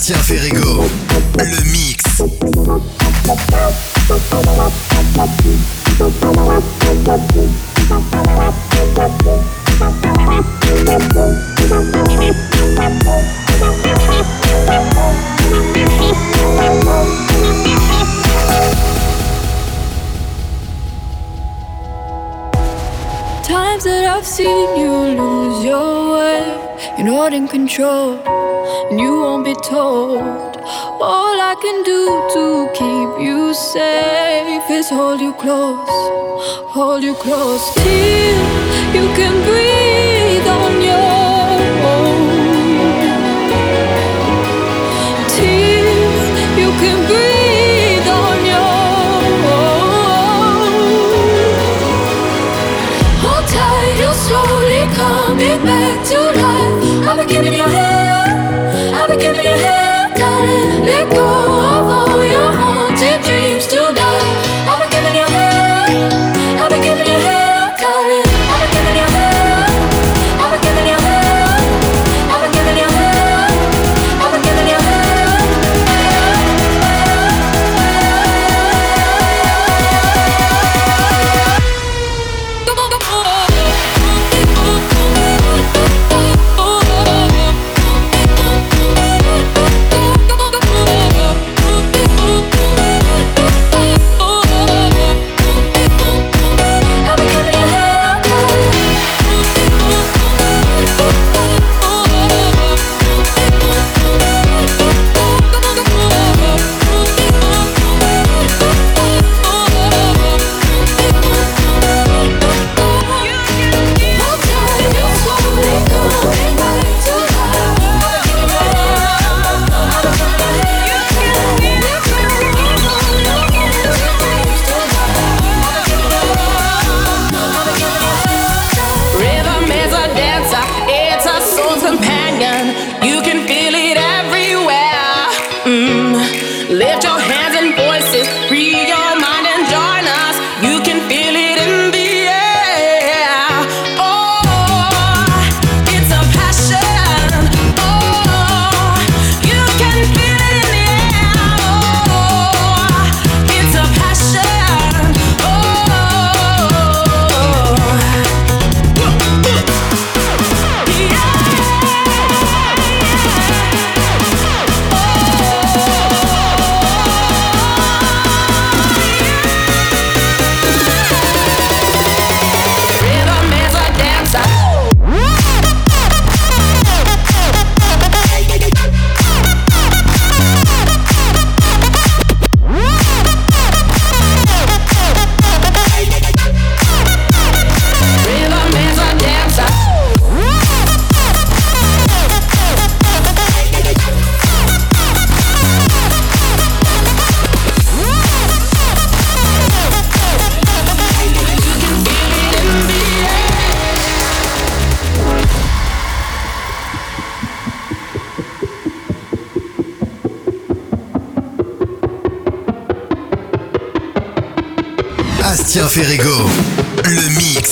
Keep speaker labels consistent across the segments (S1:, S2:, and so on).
S1: Sébastien Ferrego, le mix.
S2: Times that I've seen you lose your you're not in control, and you won't be told. All I can do to keep you safe is hold you close, hold you close till you can breathe on your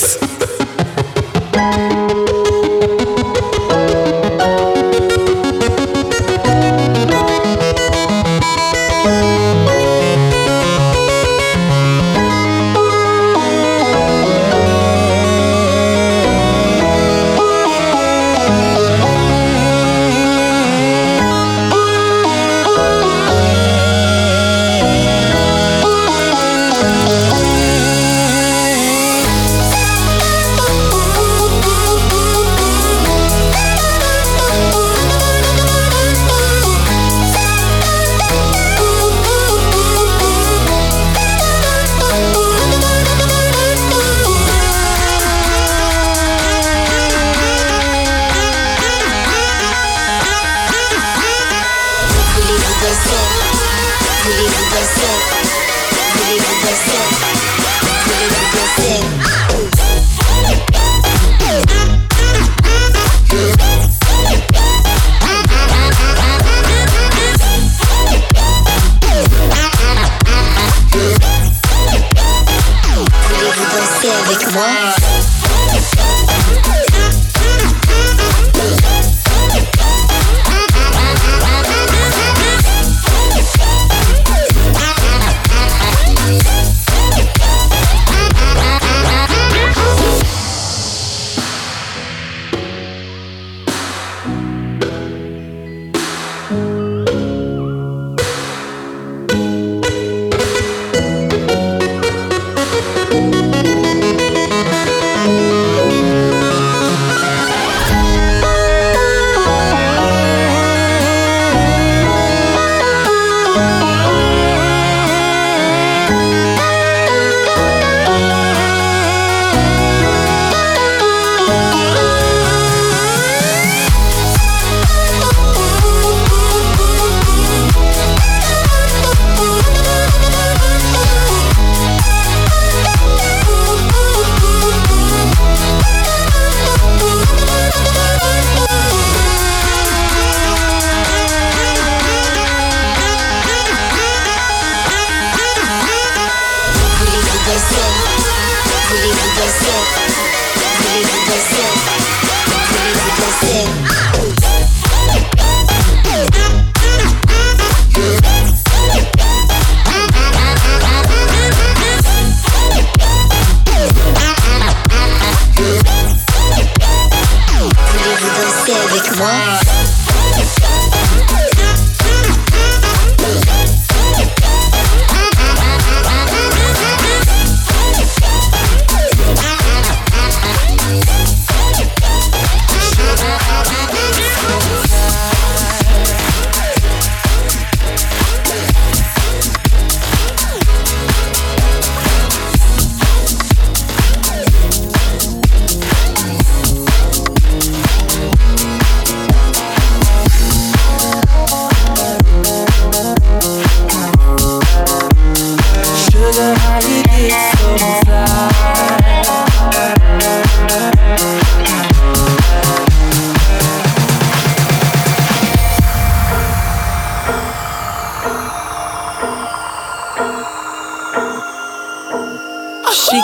S3: Yes.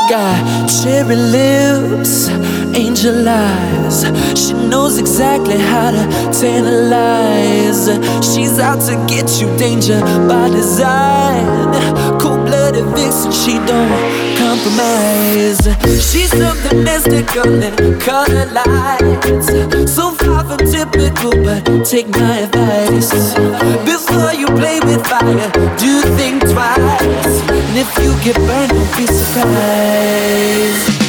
S3: Got cherry lips, angel eyes. She knows exactly how to tantalize. She's out to get you, danger by design. Cold blooded vixen, she don't compromise. She's something mystical and color lights. So far from typical, but take my advice. Before you play with fire, do think twice. If you get burned, don't be surprised.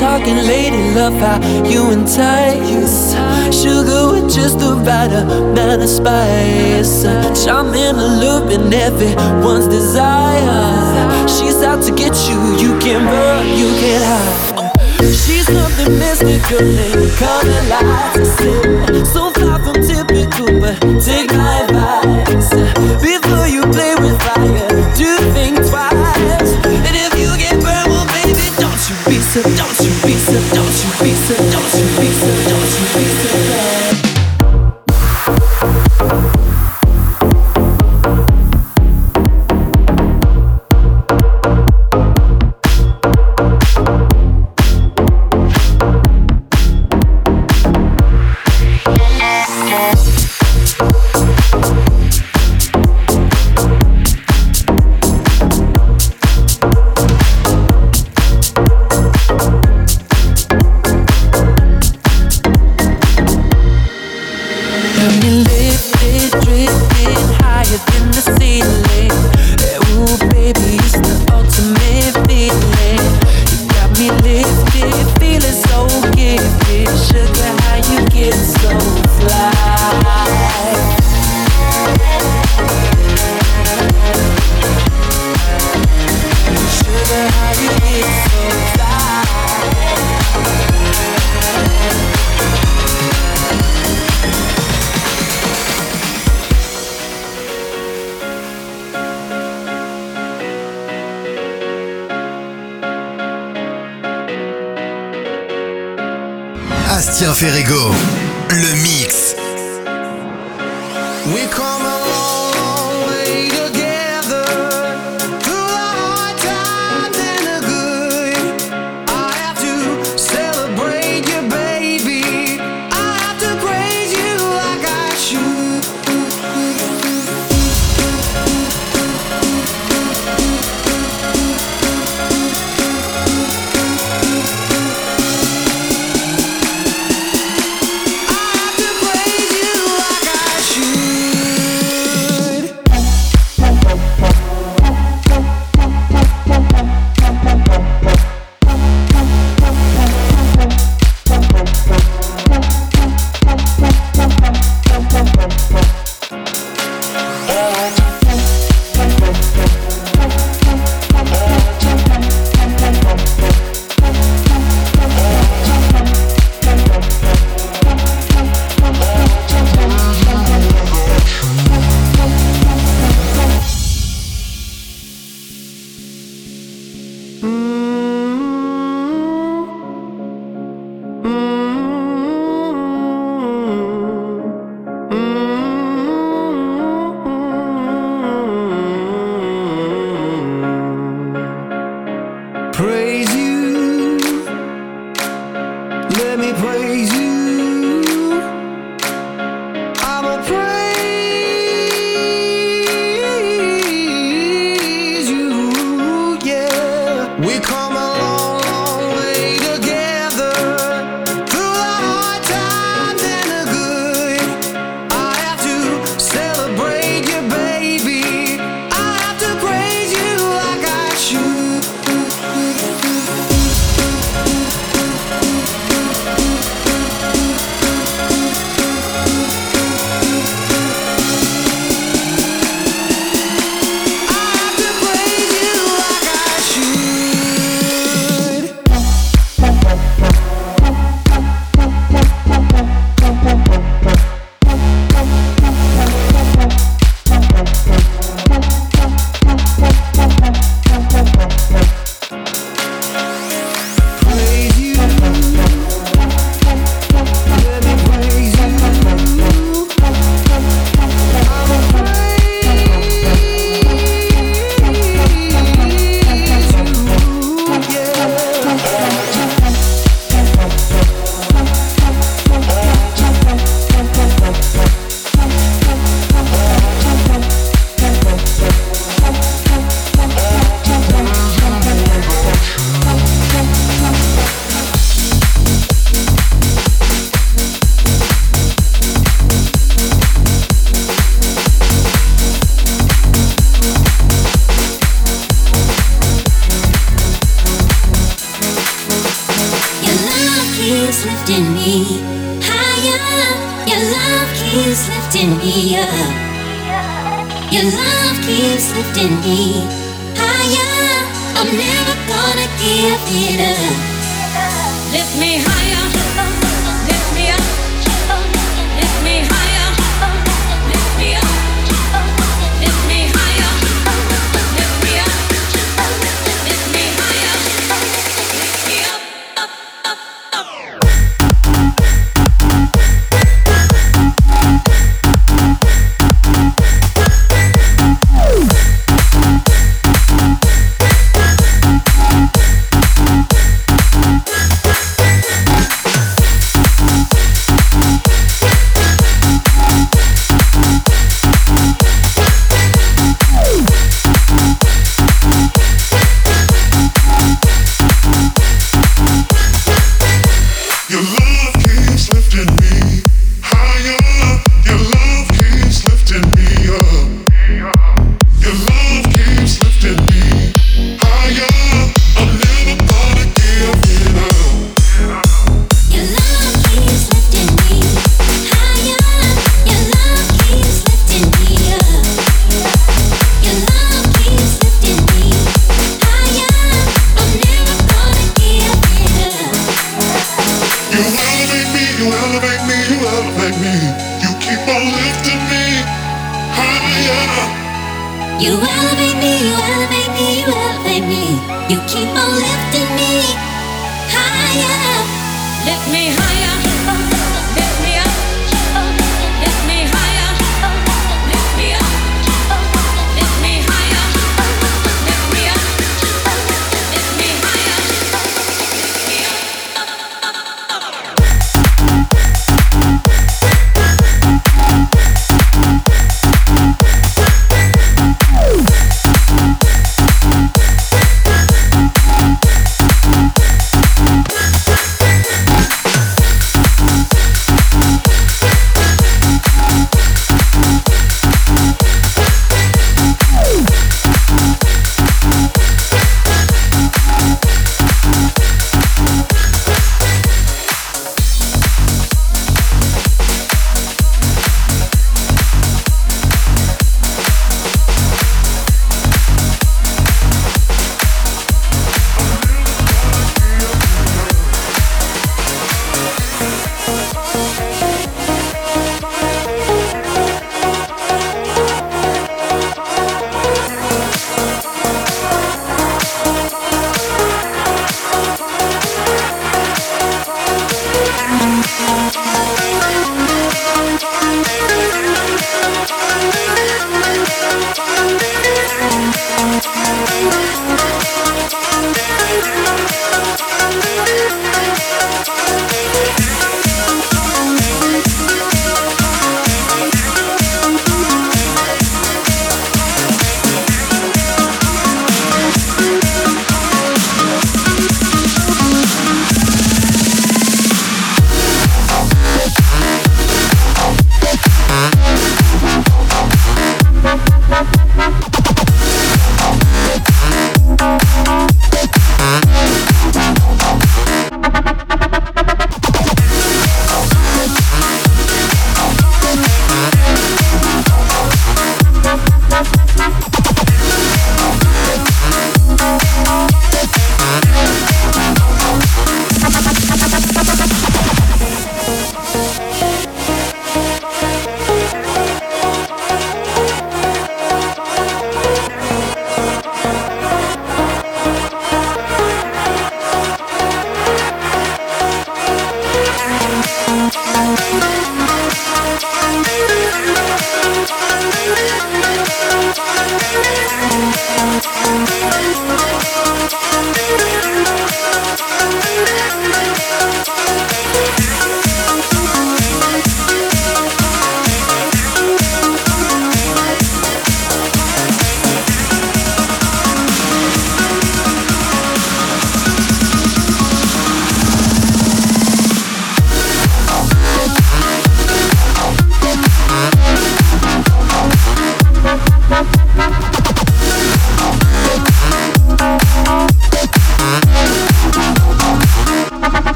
S4: talking lady love how
S5: you
S6: entice Sugar with just the right amount of spice. Charm in a loop in everyone's desire She's out to get you, you can't run, you can't hide. She's nothing mystical in color lights So far from typical, but take my advice. Before you play with fire, do don't you be sad, don't you Bastien Ferrego. Le mix.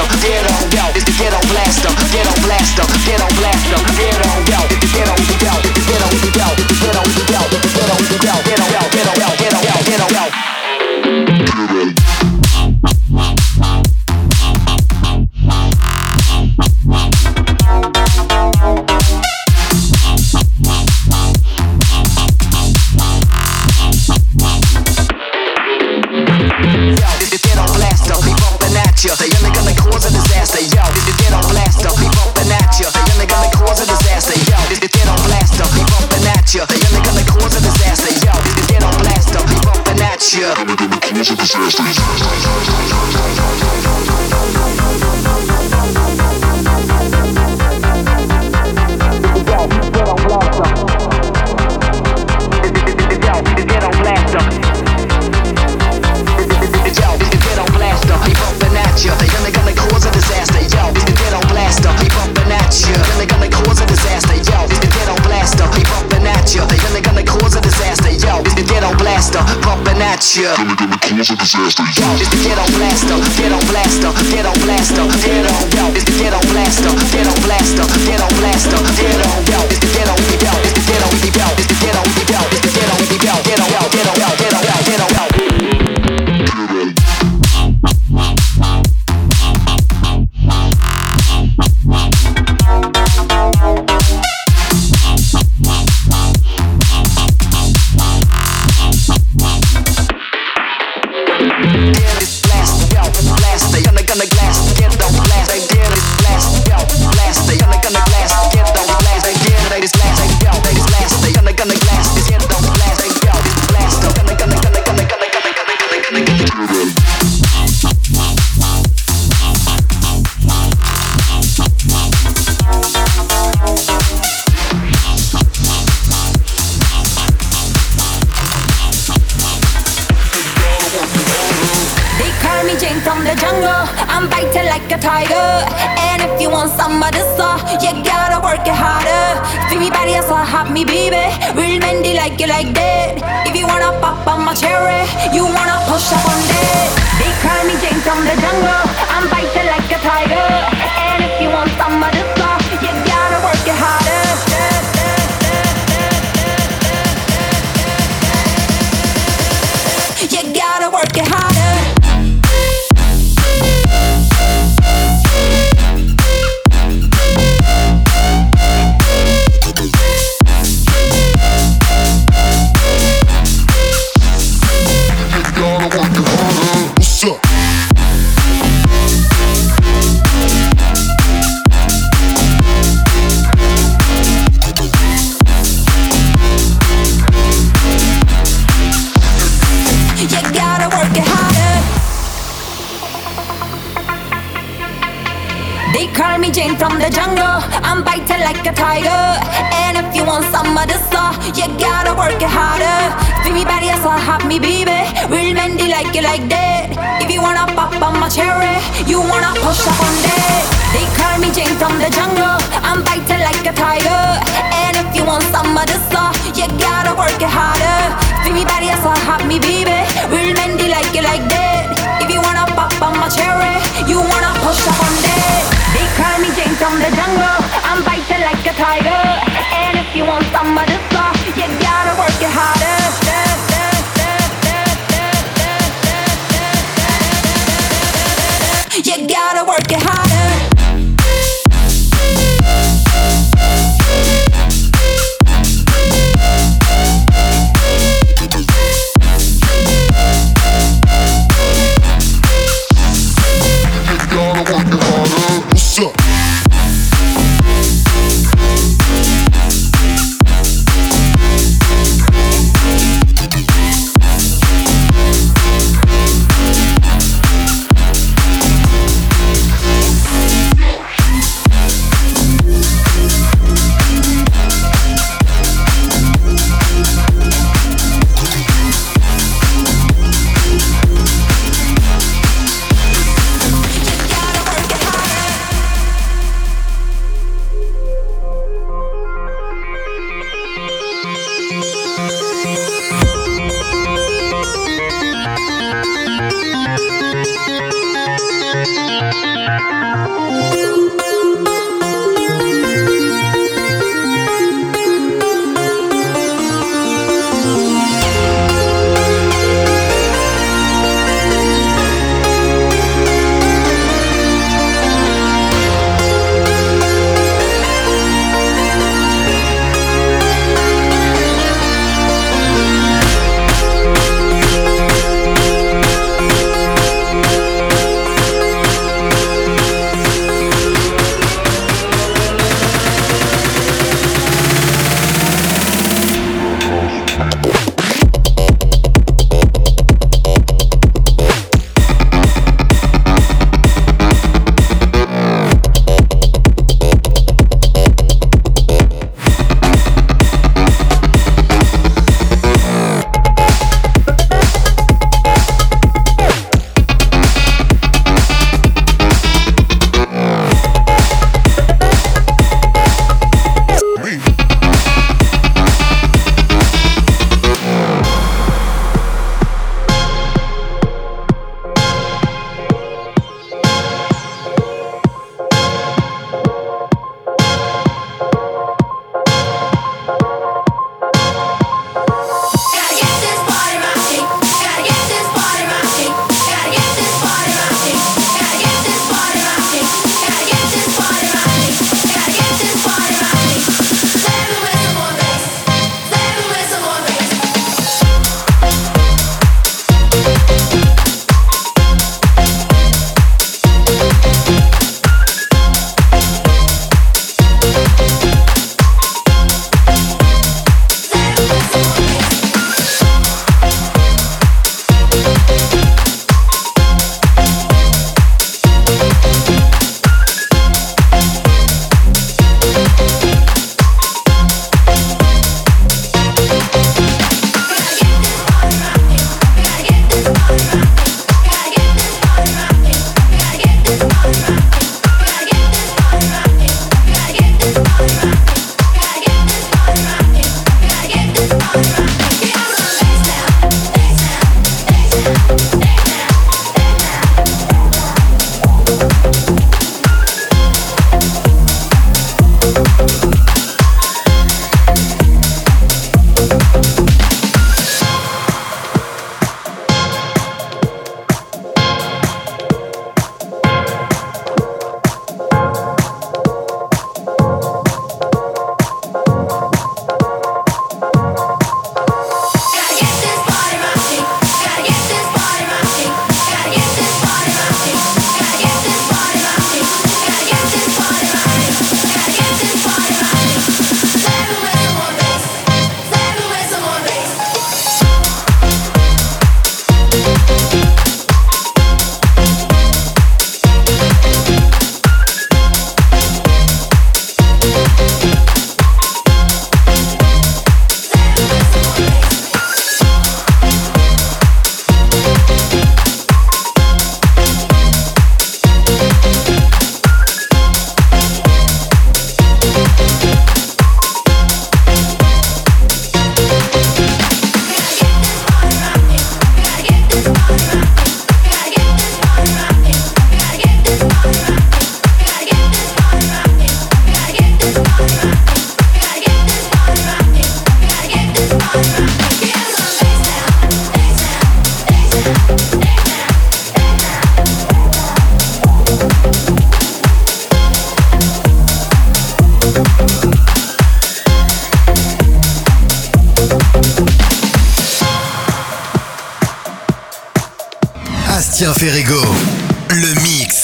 S7: Então, verão me, baby. Real men, like it like that. If you wanna pop on my cherry, you wanna push up on that. Bastien Ferrego, le mix.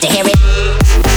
S7: to hear it.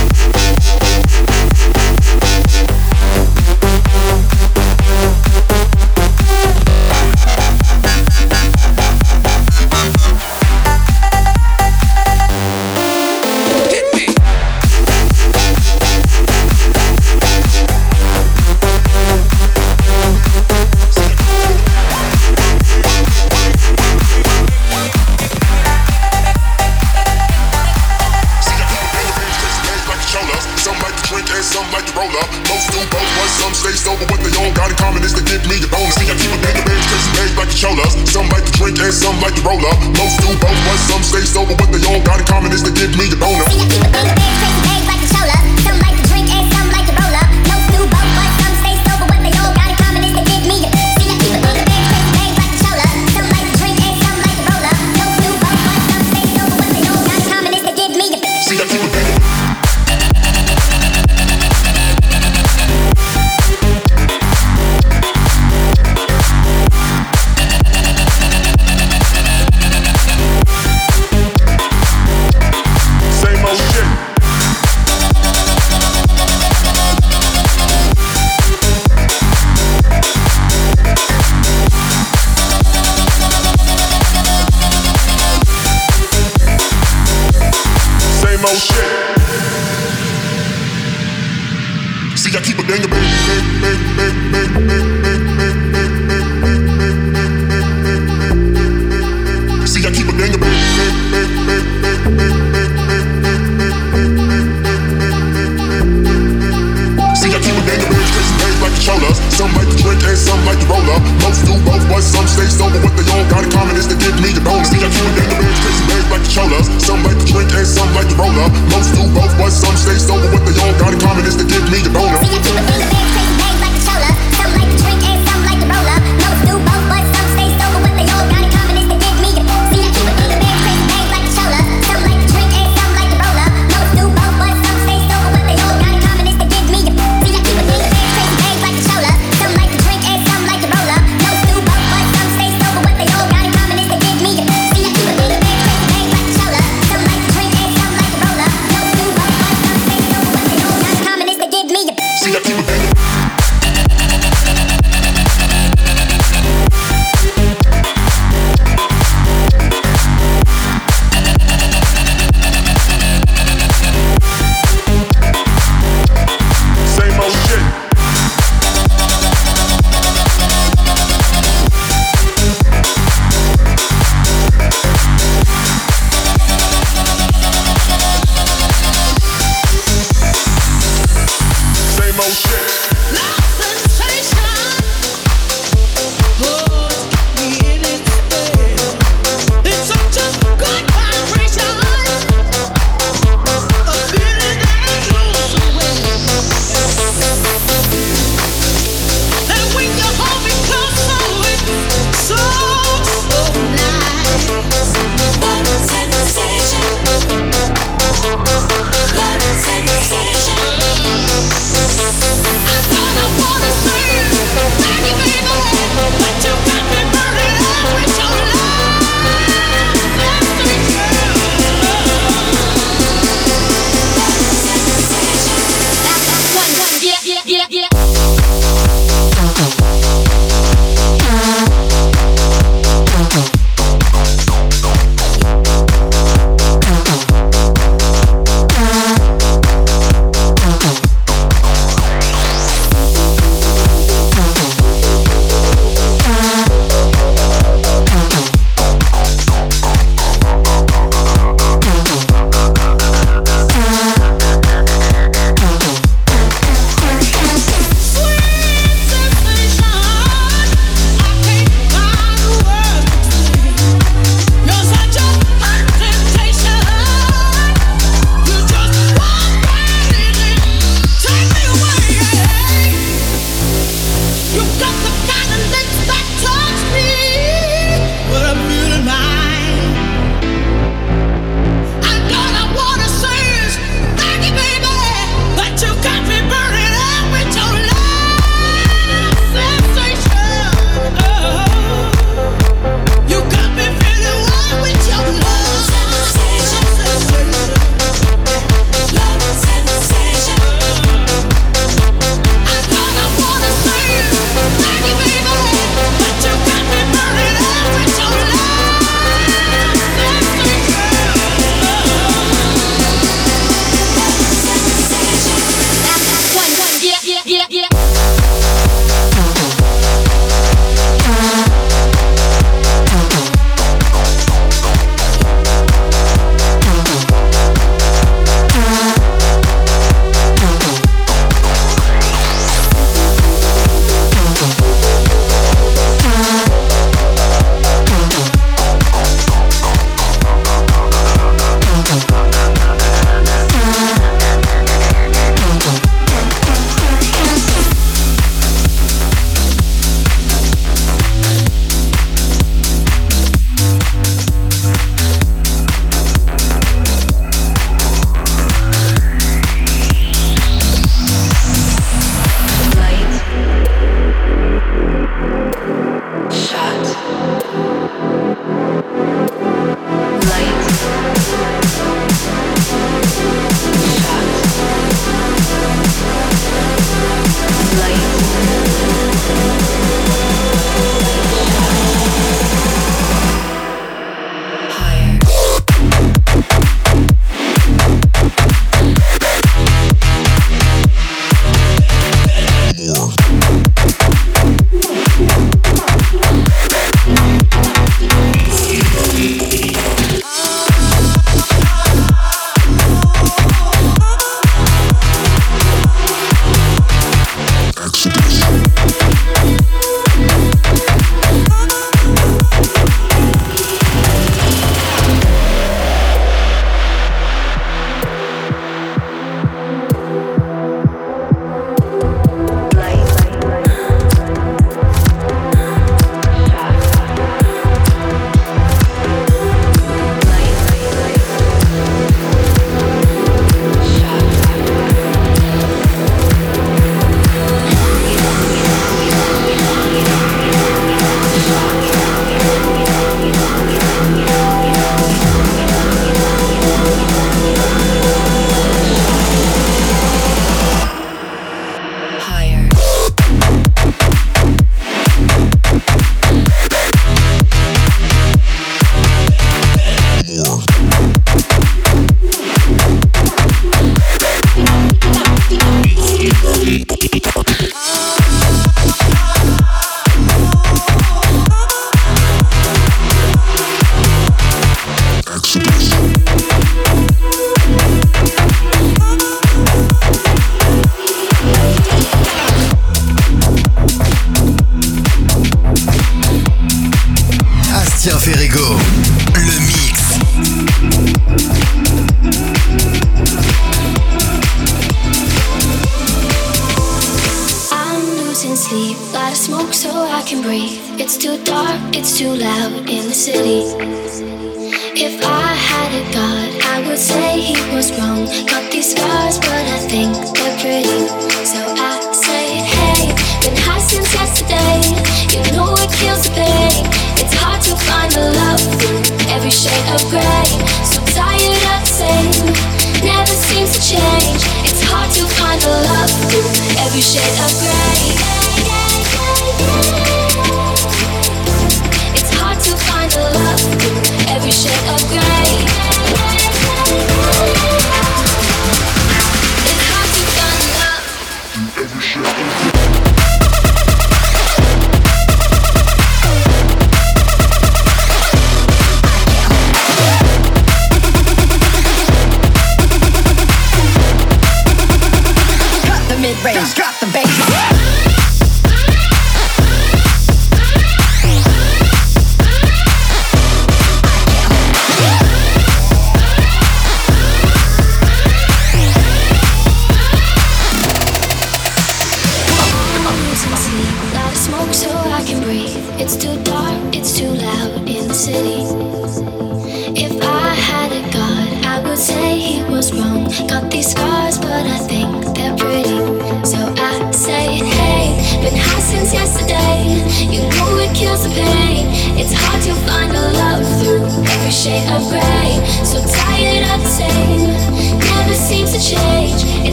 S7: the words cause you hate like controllers. Some like to drink and some like to roll up. Most do both, but some
S3: stay sober. What they all got in common is to give me the bonus.
S8: See, I can't the words cause you hate like controllers. Some like to drink and some like to roll up.
S4: Most do both, but some stay sober. What they all got in common is to give me the bonus. See, I keep it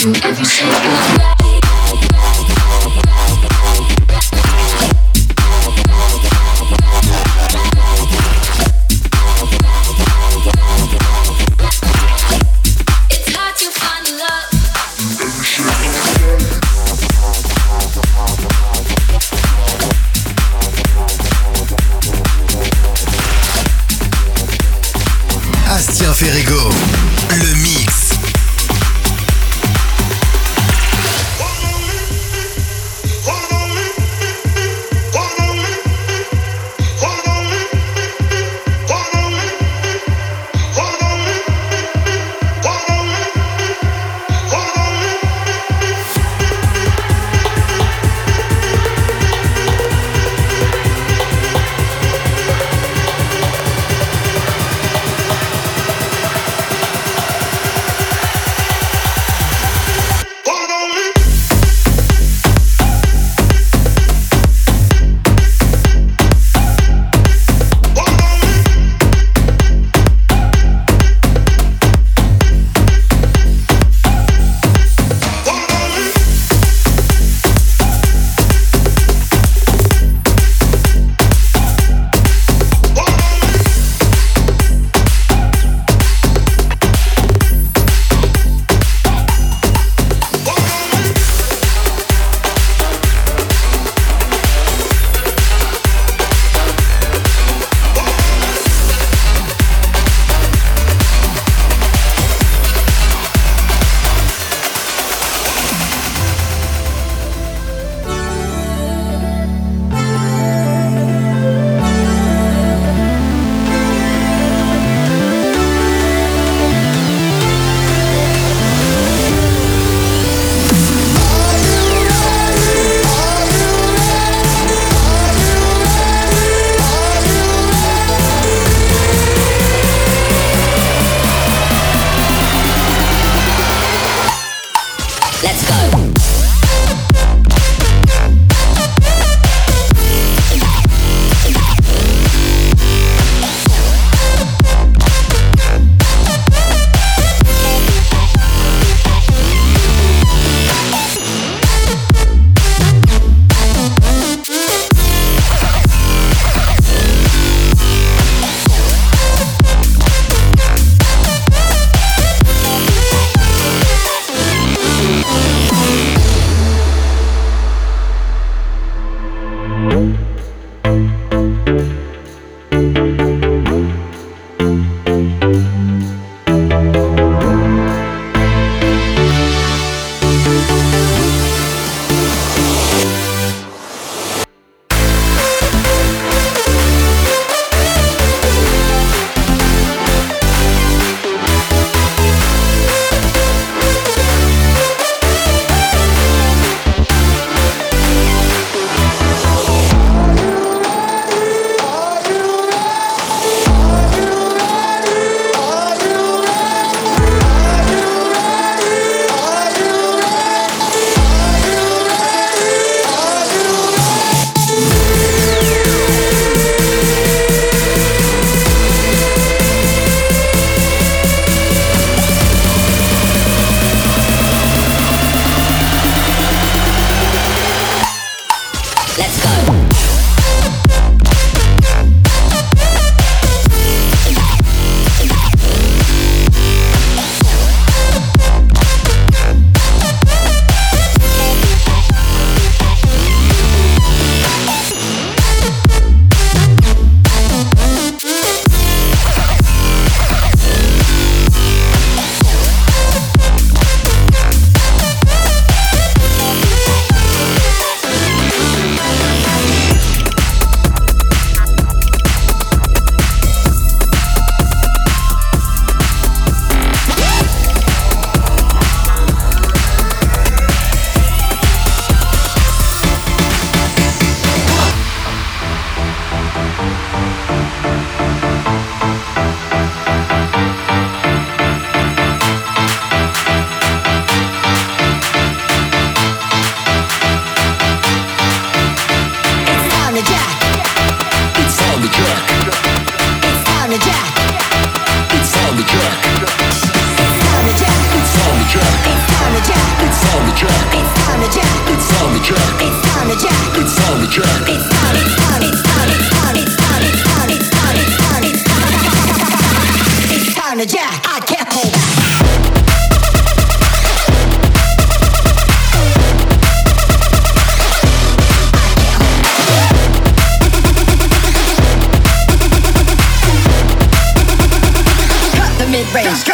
S4: through every shade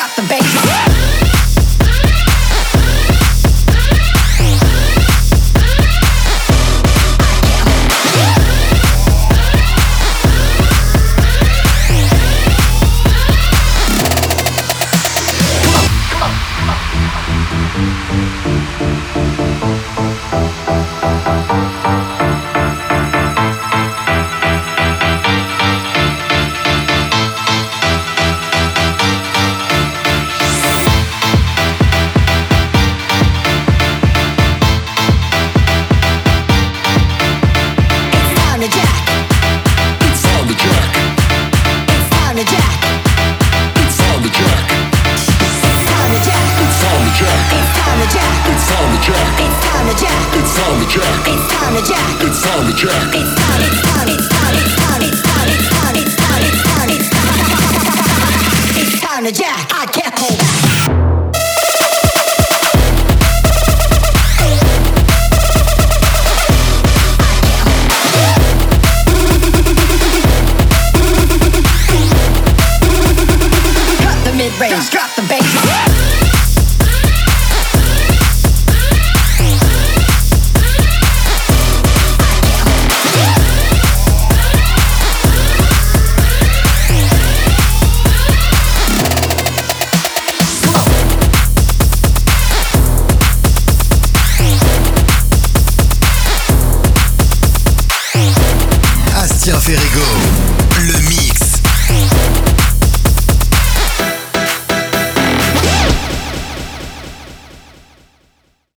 S1: drop the bass.